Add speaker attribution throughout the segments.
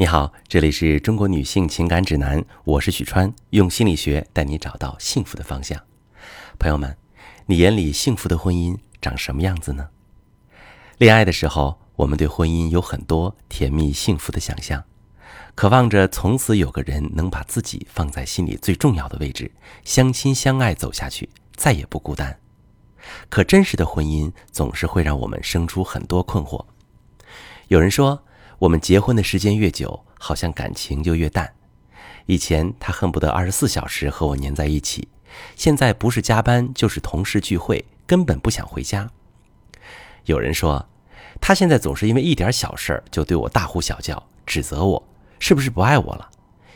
Speaker 1: 你好，这里是中国女性情感指南，我是许川，用心理学带你找到幸福的方向。朋友们，你眼里幸福的婚姻长什么样子呢？恋爱的时候，我们对婚姻有很多甜蜜幸福的想象，渴望着从此有个人能把自己放在心里最重要的位置，相亲相爱走下去，再也不孤单。可真实的婚姻总是会让我们生出很多困惑。有人说。我们结婚的时间越久，好像感情就越淡。以前他恨不得二十四小时和我黏在一起，现在不是加班就是同事聚会，根本不想回家。有人说，他现在总是因为一点小事就对我大呼小叫，指责我是不是不爱我了？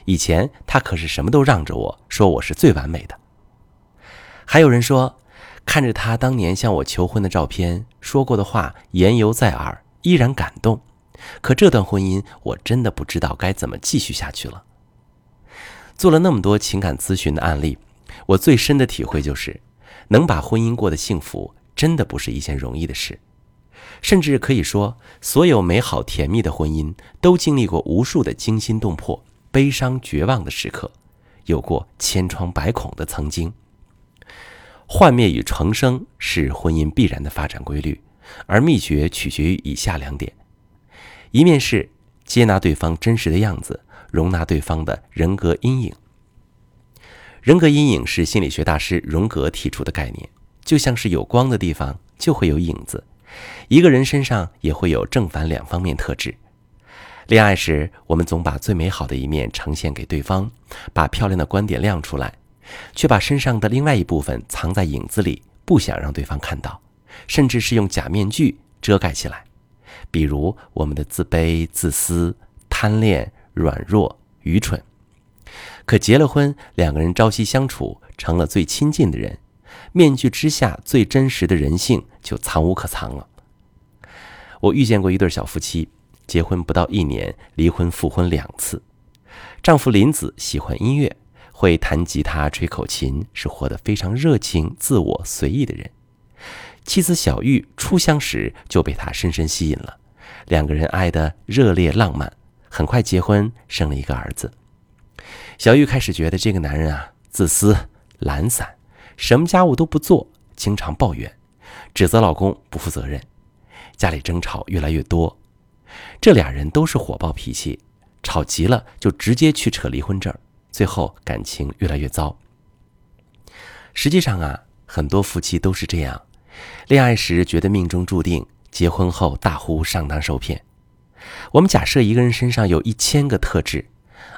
Speaker 1: 以前他可是什么都让着我，说我是最完美的。还有人说，看着他当年向我求婚的照片，说过的话言犹在耳，依然感动。可这段婚姻，我真的不知道该怎么继续下去了。做了那么多情感咨询的案例，我最深的体会就是，能把婚姻过得幸福，真的不是一件容易的事。甚至可以说，所有美好甜蜜的婚姻，都经历过无数的惊心动魄、悲伤绝望的时刻，有过千疮百孔的曾经。幻灭与重生是婚姻必然的发展规律，而秘诀取决于以下两点。一面是接纳对方真实的样子，容纳对方的人格阴影。人格阴影是心理学大师荣格提出的概念，就像是有光的地方就会有影子，一个人身上也会有正反两方面特质。恋爱时，我们总把最美好的一面呈现给对方，把漂亮的观点亮出来，却把身上的另外一部分藏在影子里，不想让对方看到，甚至是用假面具遮盖起来。比如我们的自卑、自私、贪恋、软弱、愚蠢，可结了婚，两个人朝夕相处，成了最亲近的人，面具之下最真实的人性就藏无可藏了。我遇见过一对小夫妻，结婚不到一年，离婚复婚两次。丈夫林子喜欢音乐，会弹吉他、吹口琴，是活得非常热情、自我、随意的人。妻子小玉初相识就被他深深吸引了。两个人爱得热烈浪漫，很快结婚，生了一个儿子。小玉开始觉得这个男人啊，自私、懒散，什么家务都不做，经常抱怨，指责老公不负责任，家里争吵越来越多。这俩人都是火爆脾气，吵急了就直接去扯离婚证，最后感情越来越糟。实际上啊，很多夫妻都是这样，恋爱时觉得命中注定。结婚后大呼上当受骗。我们假设一个人身上有一千个特质，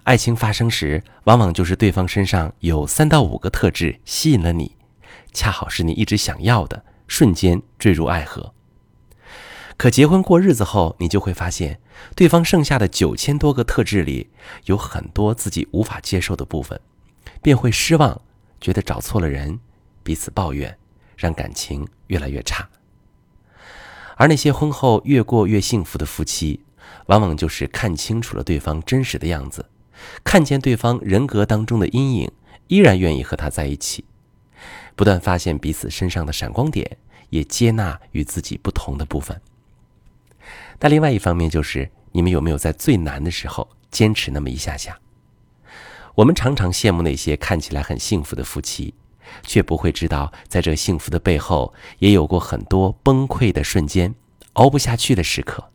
Speaker 1: 爱情发生时，往往就是对方身上有三到五个特质吸引了你，恰好是你一直想要的，瞬间坠入爱河。可结婚过日子后，你就会发现，对方剩下的九千多个特质里，有很多自己无法接受的部分，便会失望，觉得找错了人，彼此抱怨，让感情越来越差。而那些婚后越过越幸福的夫妻，往往就是看清楚了对方真实的样子，看见对方人格当中的阴影，依然愿意和他在一起，不断发现彼此身上的闪光点，也接纳与自己不同的部分。但另外一方面就是，你们有没有在最难的时候坚持那么一下下？我们常常羡慕那些看起来很幸福的夫妻。却不会知道，在这幸福的背后，也有过很多崩溃的瞬间，熬不下去的时刻。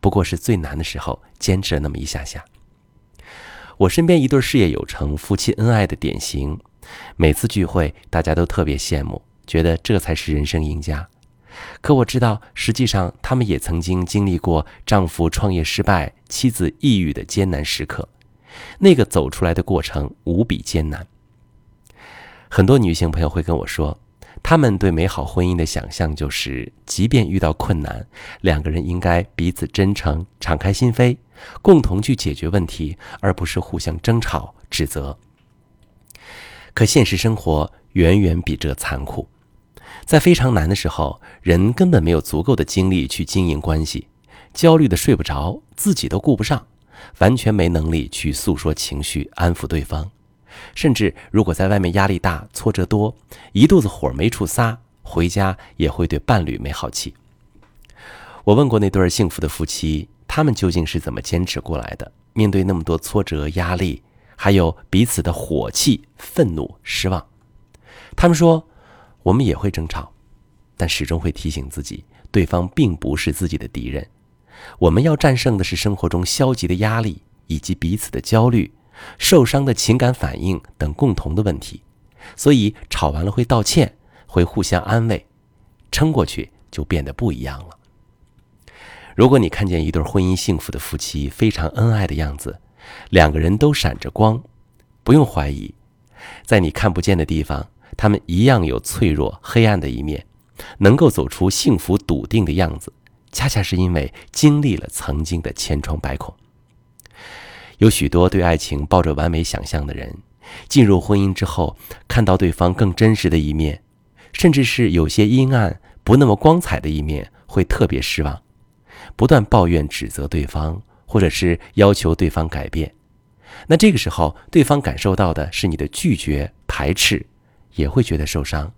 Speaker 1: 不过是最难的时候，坚持了那么一下下。我身边一对事业有成、夫妻恩爱的典型，每次聚会，大家都特别羡慕，觉得这才是人生赢家。可我知道，实际上他们也曾经经历过丈夫创业失败、妻子抑郁的艰难时刻，那个走出来的过程无比艰难。很多女性朋友会跟我说，她们对美好婚姻的想象就是，即便遇到困难，两个人应该彼此真诚、敞开心扉，共同去解决问题，而不是互相争吵、指责。可现实生活远远比这残酷，在非常难的时候，人根本没有足够的精力去经营关系，焦虑的睡不着，自己都顾不上，完全没能力去诉说情绪、安抚对方。甚至如果在外面压力大、挫折多，一肚子火没处撒，回家也会对伴侣没好气。我问过那对幸福的夫妻，他他们究竟是怎么坚持过来的？面对那么多挫折、压力，还有彼此的火气、愤怒、失望，他们说：“我们也会争吵，但始终会提醒自己，对方并不是自己的敌人。我们要战胜的是生活中消极的压力，以及彼此的焦虑、受伤的情感反应等共同的问题。所以吵完了会道歉，会互相安慰，撑过去就变得不一样了。”如果你看见一对婚姻幸福的夫妻非常恩爱的样子，两个人都闪着光，不用怀疑，在你看不见的地方，他们一样有脆弱、黑暗的一面，能够走出幸福笃定的样子，恰恰是因为经历了曾经的千疮百孔。有许多对爱情抱着完美想象的人，进入婚姻之后，看到对方更真实的一面，甚至是有些阴暗、不那么光彩的一面，会特别失望。不断抱怨、指责对方，或者是要求对方改变，那这个时候，对方感受到的是你的拒绝、排斥，也会觉得受伤。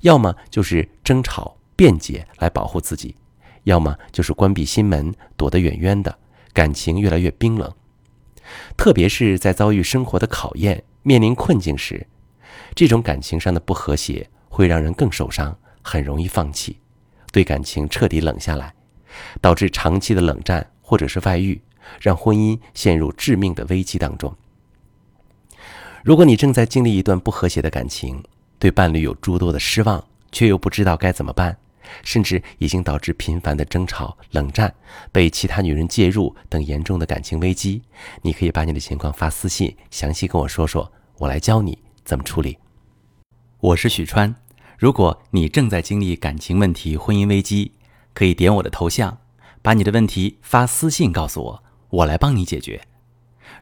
Speaker 1: 要么就是争吵、辩解来保护自己，要么就是关闭心门，躲得远远的，感情越来越冰冷。特别是在遭遇生活的考验、面临困境时，这种感情上的不和谐会让人更受伤，很容易放弃，对感情彻底冷下来。导致长期的冷战或者是外遇，让婚姻陷入致命的危机当中。如果你正在经历一段不和谐的感情，对伴侣有诸多的失望，却又不知道该怎么办，甚至已经导致频繁的争吵、冷战、被其他女人介入等严重的感情危机，你可以把你的情况发私信，详细跟我说说，我来教你怎么处理。我是许川，如果你正在经历感情问题、婚姻危机，可以点我的头像，把你的问题发私信告诉我，我来帮你解决。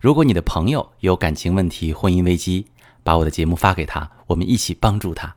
Speaker 1: 如果你的朋友有感情问题、婚姻危机，把我的节目发给他，我们一起帮助他。